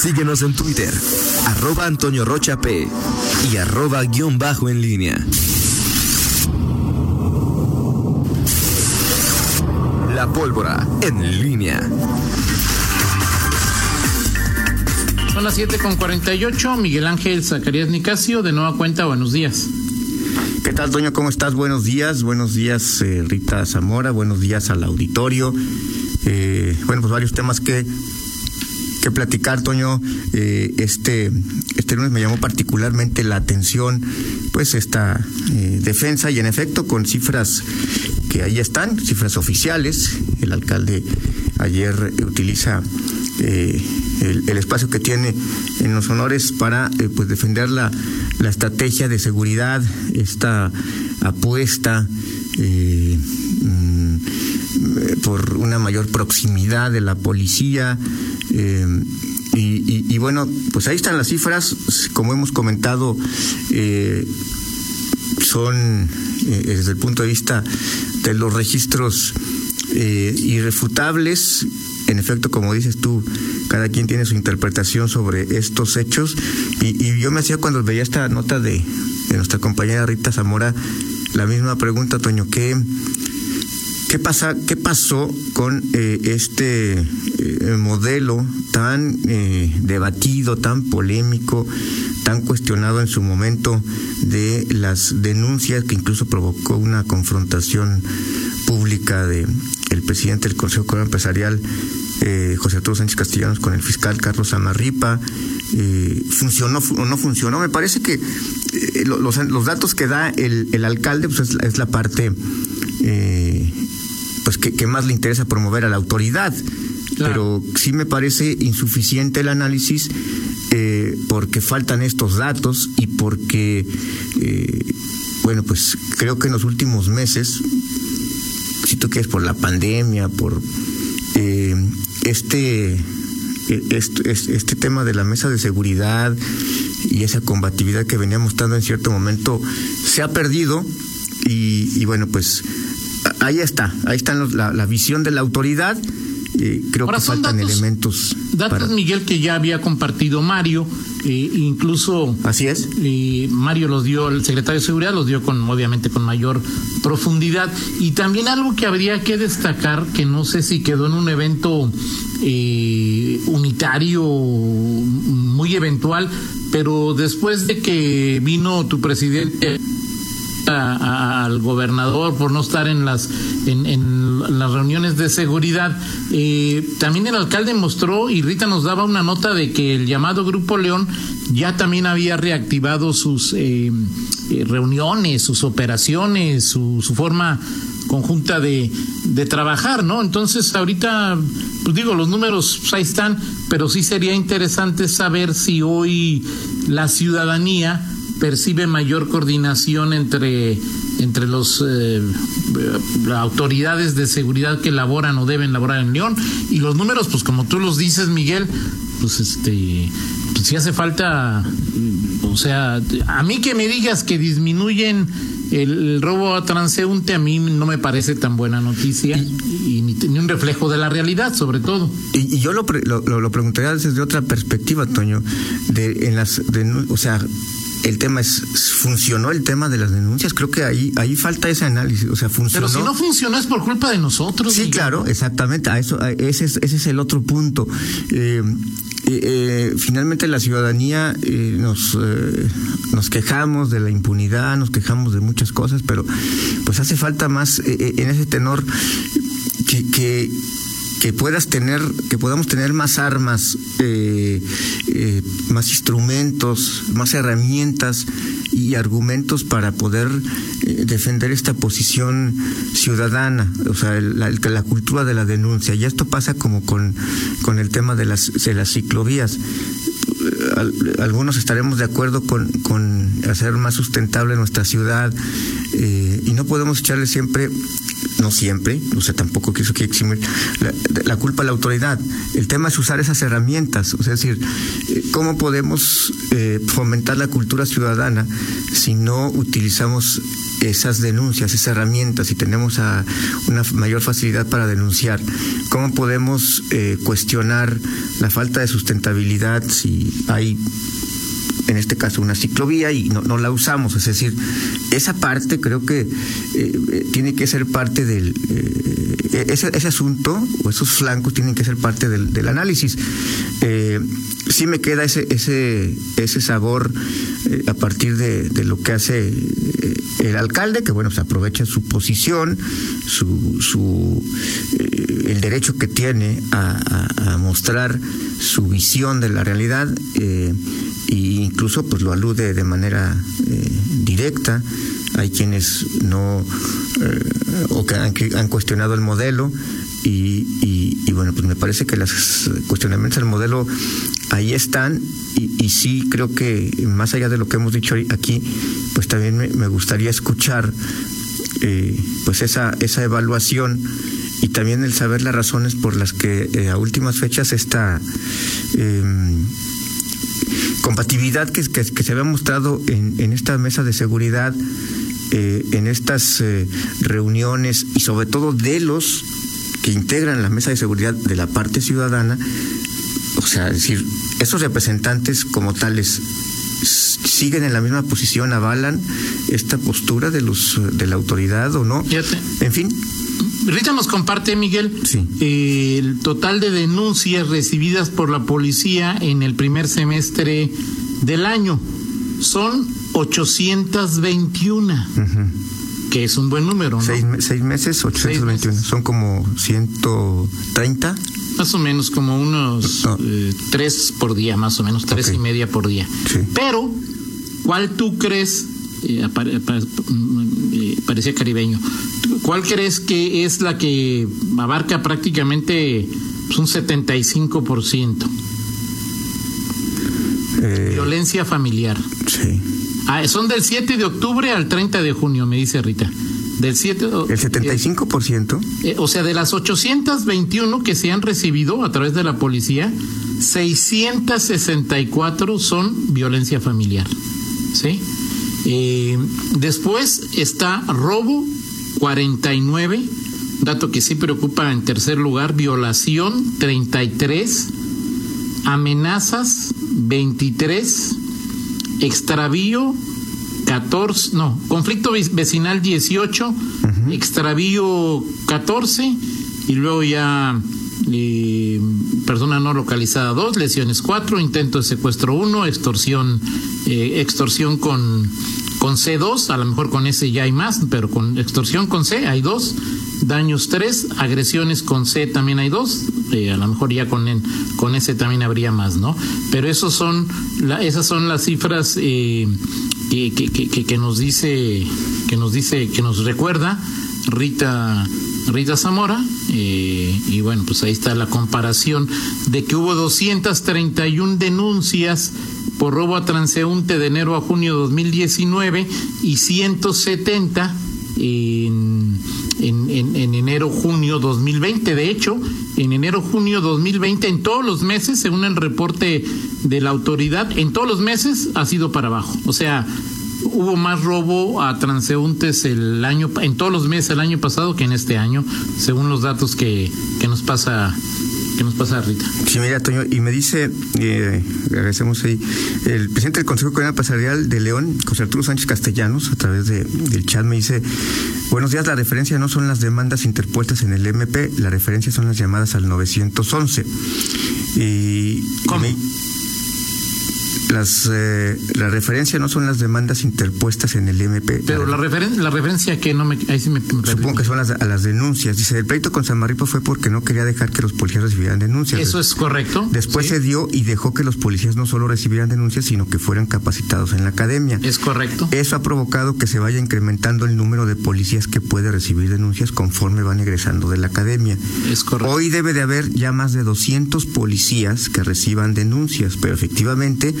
Síguenos en Twitter, arroba Antonio Rocha P y arroba guion bajo en línea. La pólvora en línea. Son las 7 con 48. Miguel Ángel Zacarías Nicasio, de nueva cuenta, buenos días. ¿Qué tal, Toño? ¿Cómo estás? Buenos días. Buenos días, eh, Rita Zamora. Buenos días al auditorio. Eh, bueno, pues varios temas que, que platicar, Toño. Eh, este, este lunes me llamó particularmente la atención, pues, esta defensa y, en efecto, con cifras que ahí están, cifras oficiales. El alcalde ayer utiliza el, el, espacio que tiene en los honores para pues defender la, la estrategia de seguridad, esta apuesta eh, mm, por una mayor proximidad de la policía. Eh, y, bueno, pues ahí están las cifras, como hemos comentado, eh, son desde el punto de vista de los registros irrefutables en efecto, como dices tú, cada quien tiene su interpretación sobre estos hechos. Y, yo me hacía cuando veía esta nota de, nuestra compañera Rita Zamora, la misma pregunta, Toño, ¿qué, qué, pasa, qué pasó con eh, este eh, modelo tan eh, debatido, tan polémico, tan cuestionado en su momento de las denuncias que incluso provocó una confrontación pública de presidente del Consejo Económico Empresarial José Arturo Sánchez Castellanos con el fiscal Carlos Amarripa. Eh, ¿Funcionó o no funcionó? Me parece que los, datos que da el, alcalde pues es, la parte pues que, más le interesa promover a la autoridad. Pero sí me parece insuficiente el análisis porque faltan estos datos y porque, bueno, pues creo que en los últimos meses, si tú quieres, por la pandemia, por este, este, este tema de la mesa de seguridad y esa combatividad que venía mostrando en cierto momento se ha perdido y, bueno, pues ahí está, ahí está la, la visión de la autoridad. Eh, creo que faltan elementos. Datos, Miguel, que ya había compartido Mario, eh, incluso. Así es. Eh, Mario los dio, el secretario de Seguridad los dio con, obviamente, con mayor profundidad. Y también algo que habría que destacar, que no sé si quedó en un evento eh, unitario muy eventual, pero después de que vino tu presidente al gobernador por no estar en las en, las reuniones de seguridad. Eh, también el alcalde mostró y Rita nos daba una nota de que el llamado Grupo León ya también había reactivado sus eh, eh, reuniones, sus operaciones, su, su forma conjunta de, de, trabajar, ¿no? Entonces, ahorita, pues digo, los números pues, ahí están, pero sí sería interesante saber si hoy la ciudadanía percibe mayor coordinación entre, entre los eh, autoridades de seguridad que laboran o deben laborar en León y los números, pues como tú los dices, Miguel, pues este, pues si hace falta, o sea, a mí que me digas que disminuyen el, robo a transeúnte a mí no me parece tan buena noticia y, ni, un reflejo de la realidad, sobre todo. Y, yo lo, lo, lo, preguntaría desde otra perspectiva, Toño, de, en las, de, o sea, el tema es, ¿funcionó el tema de las denuncias? Creo que ahí, ahí falta ese análisis, o sea, funcionó. Pero si no funcionó es por culpa de nosotros. Sí, claro, exactamente, a eso, ese, es, ese es el otro punto. Eh, eh, eh, finalmente la ciudadanía nos, nos quejamos de la impunidad, nos quejamos de muchas cosas, pero pues hace falta más en ese tenor que, que que puedas tener, que podamos tener más armas, eh, eh, más instrumentos, más herramientas y argumentos para poder eh, defender esta posición ciudadana, o sea, la, cultura de la denuncia. Y esto pasa como con, con el tema de las, de las ciclovías algunos estaremos de acuerdo con, con, hacer más sustentable nuestra ciudad y no podemos echarle siempre no siempre, o sea, tampoco quiso que eximir la, culpa a la autoridad. El tema es usar esas herramientas, o sea, es decir, eh, ¿cómo podemos eh, fomentar la cultura ciudadana si no utilizamos esas denuncias, esas herramientas, si tenemos a una mayor facilidad para denunciar, cómo podemos eh, cuestionar la falta de sustentabilidad si hay en este caso una ciclovía y no, la usamos. Es decir, esa parte creo que eh, tiene que ser parte del... Eh, ese, ese, asunto o esos flancos tienen que ser parte del, análisis. Eh, sí me queda ese, ese, ese sabor eh, a partir de, lo que hace eh, el alcalde, que bueno, se aprovecha su posición, su, su eh, el derecho que tiene a, mostrar su visión de la realidad e incluso pues lo alude de manera directa. Hay quienes no o que han, que han cuestionado el modelo y, y, bueno, pues me parece que los cuestionamientos del modelo ahí están y, sí creo que más allá de lo que hemos dicho aquí, pues también me, gustaría escuchar eh, pues esa, esa evaluación y también el saber las razones por las que eh, a últimas fechas esta em, compatibilidad que, que, se había mostrado en, en esta mesa de seguridad, eh, en estas reuniones y sobre todo de los que integran la mesa de seguridad de la parte ciudadana, o sea, es decir, esos representantes como tales siguen en la misma posición, avalan esta postura de los de la autoridad o no. En fin. Rita nos comparte, Miguel, sí. el total de denuncias recibidas por la policía en el primer semestre del año. Son 821. que es un buen número, ¿no? Seis, seis meses, 821. Seis meses. Son como 130. Más o menos como unos eh, tres por día, más o menos, tres y media por día. Pero, ¿cuál tú crees? Eh, eh, parecía caribeño. ¿Cuál crees que es la que abarca prácticamente pues, un 75%? Eh, Violencia familiar. Sí. Ah, son del 7 de octubre al 30 de junio, me dice Rita. Del 7, ¿El 75%? Eh, o sea, de las 821 que se han recibido a través de la policía, 664 son violencia familiar. ¿Sí? Eh, después está robo, 49, dato que sí preocupa en tercer lugar, violación, 33, amenazas, 23, extravío, 14, no, conflicto vecinal 18, extravío 14 y luego ya eh, persona no localizada 2, lesiones 4, intento de secuestro 1, extorsión, eh, extorsión con, con C2, a lo mejor con S ya hay más, pero con extorsión con C hay 2, daños 3, agresiones con C también hay 2, eh, a lo mejor ya con, con S también habría más, ¿no? Pero esos son la, esas son las cifras eh, que, que, que, nos dice, que nos dice, que nos recuerda Rita Rita Zamora, y bueno, pues ahí está la comparación de que hubo 231 denuncias por robo a transeúnte de enero a junio de 2019 y 170 en, en, en, en enero-junio 2020. De hecho, en enero-junio 2020, en todos los meses, según el reporte de la autoridad, en todos los meses ha sido para abajo. O sea, hubo más robo a transeúntes el año en todos los meses el año pasado que en este año, según los datos que, que nos pasa que nos pasa Rita. Sí, mira, Toño, y me dice, eh, agradecemos ahí, el presidente del Consejo Comunal Empresarial de León, José Arturo Sánchez Castellanos, a través de, del chat me dice, buenos días, la referencia no son las demandas interpuestas en el MP, la referencia son las llamadas al 911. Y, ¿Cómo? Y me, las eh, la referencia no son las demandas interpuestas en el MP. Pero la, referen la referencia que no me, ahí sí me, me supongo que son las, a las denuncias. Dice, el pleito con Samarripo fue porque no quería dejar que los policías recibieran denuncias. Eso es correcto. Después sí. se dio y dejó que los policías no solo recibieran denuncias, sino que fueran capacitados en la academia. Es correcto. Eso ha provocado que se vaya incrementando el número de policías que puede recibir denuncias conforme van egresando de la academia. Es correcto. Hoy debe de haber ya más de 200 policías que reciban denuncias, pero efectivamente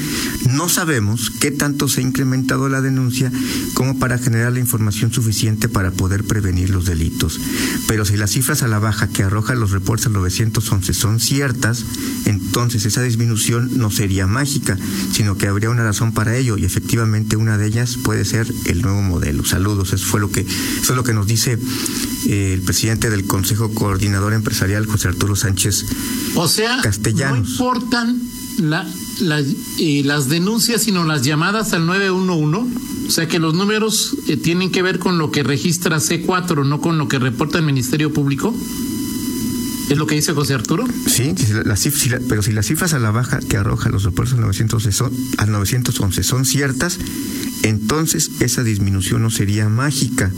No sabemos qué tanto se ha incrementado la denuncia como para generar la información suficiente para poder prevenir los delitos. Pero si las cifras a la baja que arrojan los reportes al 911 son ciertas, entonces esa disminución no sería mágica, sino que habría una razón para ello y efectivamente una de ellas puede ser el nuevo modelo. Saludos, eso fue lo que eso es lo que nos dice eh, el presidente del Consejo Coordinador Empresarial, José Arturo Sánchez. O sea, no importan la, eh, las denuncias, sino las llamadas al 911. O sea que los números eh, tienen que ver con lo que registra C4, no con lo que reporta el Ministerio Público. ¿Es lo que dice José Arturo? Sí, pero si las cifras a la baja que arrojan los reportes al 911 son, al 911 son ciertas, entonces esa disminución no sería mágica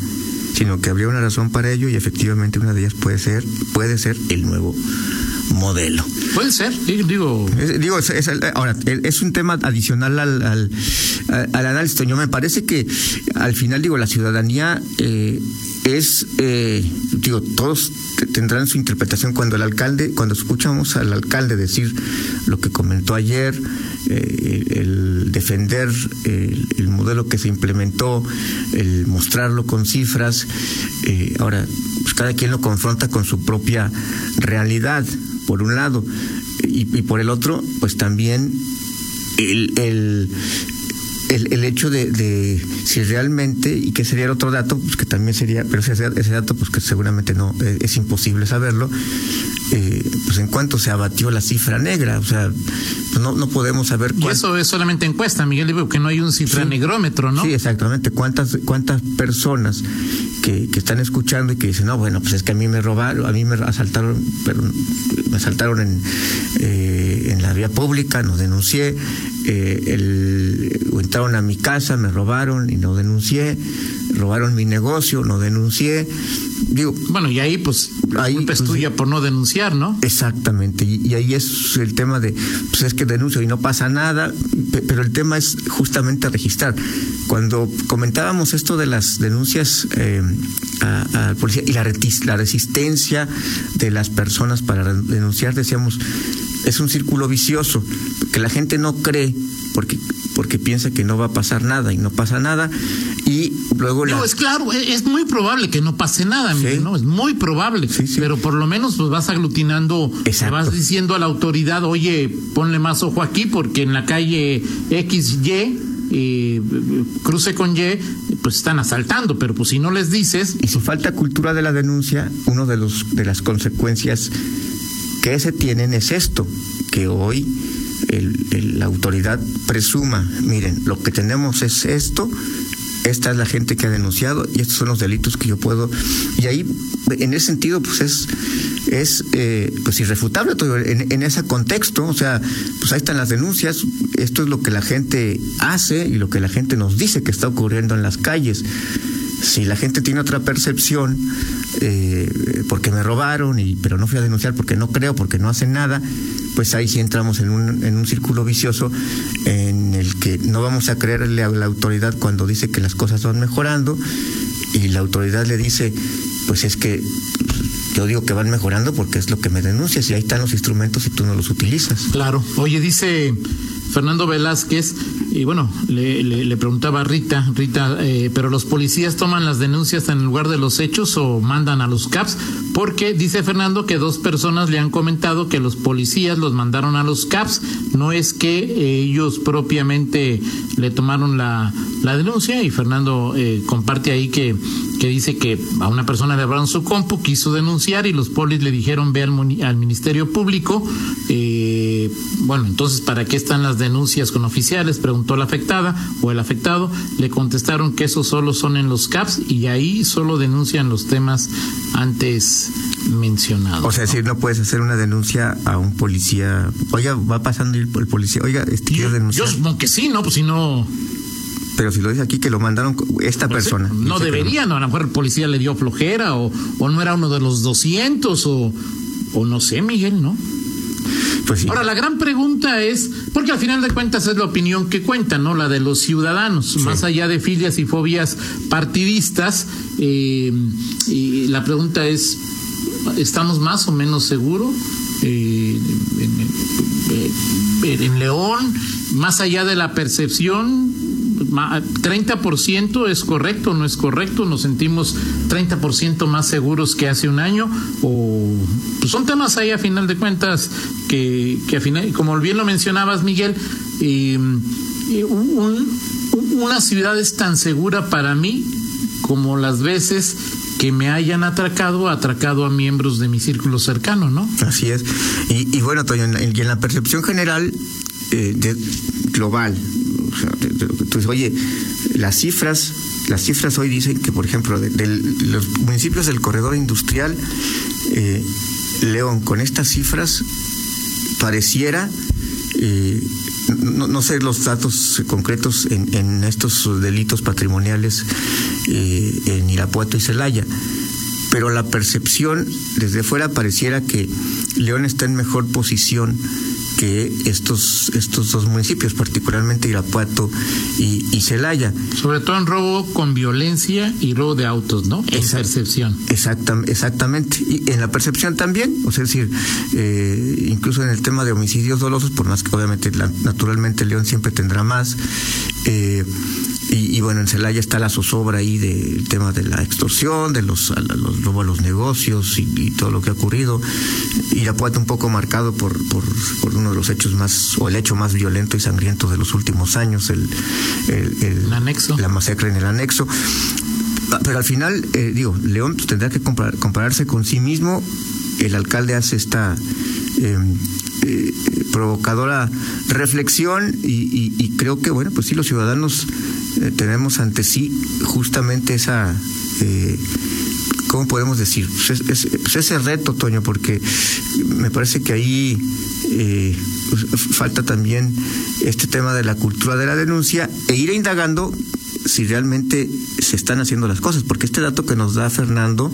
sino que habría una razón para ello y efectivamente una de ellas puede ser, puede ser el nuevo modelo. Puede ser, digo. digo, ahora, es un tema adicional al, al, al, análisis. Yo me parece que al final, digo, la ciudadanía eh, es, eh, digo, todos tendrán su interpretación cuando el alcalde, cuando escuchamos al alcalde decir lo que comentó ayer, eh, el defender el, modelo que se implementó, el mostrarlo con cifras, eh, ahora, pues cada quien lo confronta con su propia realidad, por un lado, y, por el otro, pues también el, el el, hecho de, si realmente, y que sería el otro dato, pues que también sería, pero ese, ese dato, pues que seguramente no, eh, es imposible saberlo, eh, pues en cuanto se abatió la cifra negra, o sea, pues no, no podemos saber Y eso es solamente encuesta, Miguel, digo que no hay un cifra negrómetro, ¿no? Sí, exactamente. ¿Cuántas, cuántas personas que, que están escuchando y que dicen, no, bueno, pues es que a mí me robaron, a mí me asaltaron, pero me asaltaron en, eh, en la vía pública, no denuncié, eh, el, entraron a mi casa, me robaron y no denuncié, robaron mi negocio, no denuncié. Digo, bueno, y ahí pues ahí, culpa es pues, tuya por no denunciar, ¿no? Exactamente, y, ahí es el tema de, pues es que denuncio y no pasa nada, pero el tema es justamente registrar. Cuando comentábamos esto de las denuncias eh, a, policía y la, la resistencia de las personas para denunciar, decíamos, es un círculo vicioso, que la gente no cree porque porque piensa que no va a pasar nada y no pasa nada. Y luego no es claro e, es muy probable que no pase nada no es muy probable pero por lo menos pues vas aglutinando vas diciendo a la autoridad oye ponle más ojo aquí porque en la calle X y cruce con Y, pues están asaltando, pero pues si no les dices. Y si falta cultura de la denuncia, uno de los de las consecuencias que se tienen es esto, que hoy la autoridad presuma, miren, lo que tenemos es esto, esta es la gente que ha denunciado y estos son los delitos que yo puedo y ahí en ese sentido pues es es eh, pues irrefutable todo en, en, ese contexto o sea pues ahí están las denuncias esto es lo que la gente hace y lo que la gente nos dice que está ocurriendo en las calles si la gente tiene otra percepción, eh, porque me robaron, y, pero no fui a denunciar porque no creo, porque no hacen nada, pues ahí sí entramos en un, en un círculo vicioso en el que no vamos a creerle a la autoridad cuando dice que las cosas van mejorando y la autoridad le dice, pues es que yo digo que van mejorando porque es lo que me denuncias y ahí están los instrumentos y tú no los utilizas. Claro. Oye, dice Fernando Velázquez, y bueno, le, preguntaba a Rita, Rita, eh, pero los policías toman las denuncias en lugar de los hechos o mandan a los CAPS, porque dice Fernando que dos personas le han comentado que los policías los mandaron a los CAPS, no es que eh, ellos propiamente le tomaron la, la denuncia y Fernando eh, comparte ahí que, que dice que a una persona le abrieron su compu, quiso denunciar y los polis le dijeron ve al, al Ministerio Público, bueno, entonces, ¿para qué están las denuncias con oficiales? Preguntó la afectada o el afectado. Le contestaron que esos solo son en los CAPS y ahí solo denuncian los temas antes mencionados. O sea, si no puedes hacer una denuncia a un policía. Oiga, va pasando el, policía. Oiga, este, quiero denunciar. Yo supongo que sí, ¿no? Pues si no pero si lo dice aquí que lo mandaron esta pues persona. no debería, no. a lo mejor el policía le dio flojera o, o no era uno de los 200 o, o no sé, Miguel, ¿no? Pues Ahora, la gran pregunta es, porque al final de cuentas es la opinión que cuenta, ¿no? La de los ciudadanos, más allá de filias y fobias partidistas, eh, y la pregunta es, ¿estamos más o menos seguros? Eh, en, León, más allá de la percepción, 30% es correcto, no es correcto, nos sentimos 30% más seguros que hace un año, o pues son temas ahí a final de cuentas que, a final, como bien lo mencionabas, Miguel, una ciudad es tan segura para mí como las veces que me hayan atracado, atracado a miembros de mi círculo cercano, ¿no? Así es. Y, bueno, Toño, y en la percepción general eh, de, global, entonces, oye, las cifras, las cifras hoy dicen que, por ejemplo, de, los municipios del corredor industrial, eh, León, con estas cifras, pareciera eh, no, sé los datos concretos en, estos delitos patrimoniales eh, en Irapuato y Celaya, pero la percepción desde fuera pareciera que León está en mejor posición que estos, estos dos municipios, particularmente Irapuato y, Celaya. Sobre todo en robo con violencia y robo de autos, ¿no? En percepción. exactamente. Y en la percepción también, o sea, es decir, eh, incluso en el tema de homicidios dolosos, por más que obviamente naturalmente León siempre tendrá más. Eh, y, bueno, en Celaya está la zozobra ahí del tema de la extorsión, de los, los robos a los negocios y, todo lo que ha ocurrido. Irapuato un poco marcado por, por, uno de los hechos más, o el hecho más violento y sangriento de los últimos años, el, el, anexo. la masacre en el anexo. Pero al final, eh, digo, León tendrá que compararse con sí mismo. El alcalde hace esta em, eh, provocadora reflexión y, creo que, bueno, pues sí, los ciudadanos eh, tenemos ante sí justamente esa... Eh, ¿Cómo podemos decir? Pues pues ese reto, Toño, porque me parece que ahí pues falta también este tema de la cultura de la denuncia e ir indagando si realmente se están haciendo las cosas, porque este dato que nos da Fernando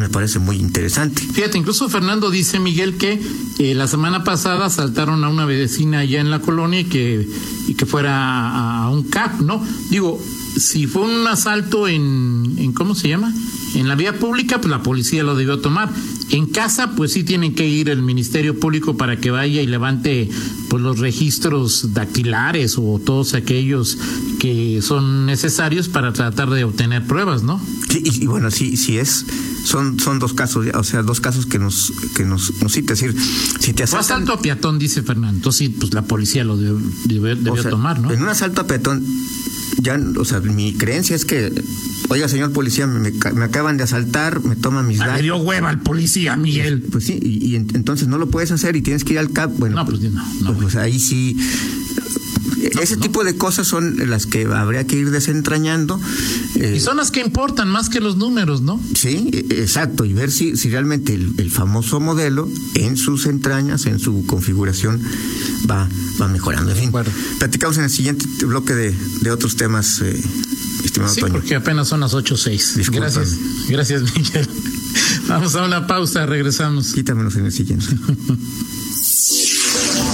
me parece muy interesante. Fíjate, incluso Fernando dice, Miguel, que eh, la semana pasada asaltaron a una vecina allá en la colonia y que, y que fuera a, un CAP, ¿no? Digo, si fue un asalto en, en, ¿cómo se llama? En la vía pública, pues la policía lo debió tomar. En casa, pues sí tienen que ir el Ministerio Público para que vaya y levante pues los registros dactilares o todos aquellos que son necesarios para tratar de obtener pruebas, ¿no? Sí, y, bueno, sí, sí es son son dos casos, o sea, dos casos que nos que nos nos cita, decir, si te asaltan... asalto a peatón dice Fernando, entonces sí, pues la policía lo debió, tomar, ¿no? En un asalto a peatón ya, o sea, mi creencia es que, oiga, señor policía, me, acaban de asaltar, me toman mis ah, datos. Me dio hueva al policía, Miguel. Pues, sí, y, entonces no lo puedes hacer y tienes que ir al CAP. Bueno, no, pues, no, no, pues, pues ahí sí ese tipo de cosas son las que habría que ir desentrañando. Eh, y son las que importan más que los números, ¿no? Sí, e, exacto, y ver si, si realmente el, famoso modelo en sus entrañas, en su configuración, va, va mejorando. En fin, platicamos en el siguiente bloque de, de otros temas, eh, estimado sí, porque apenas son las 8.06. Gracias, gracias, Miguel. Vamos a una pausa, regresamos. Quítamelos en el siguiente.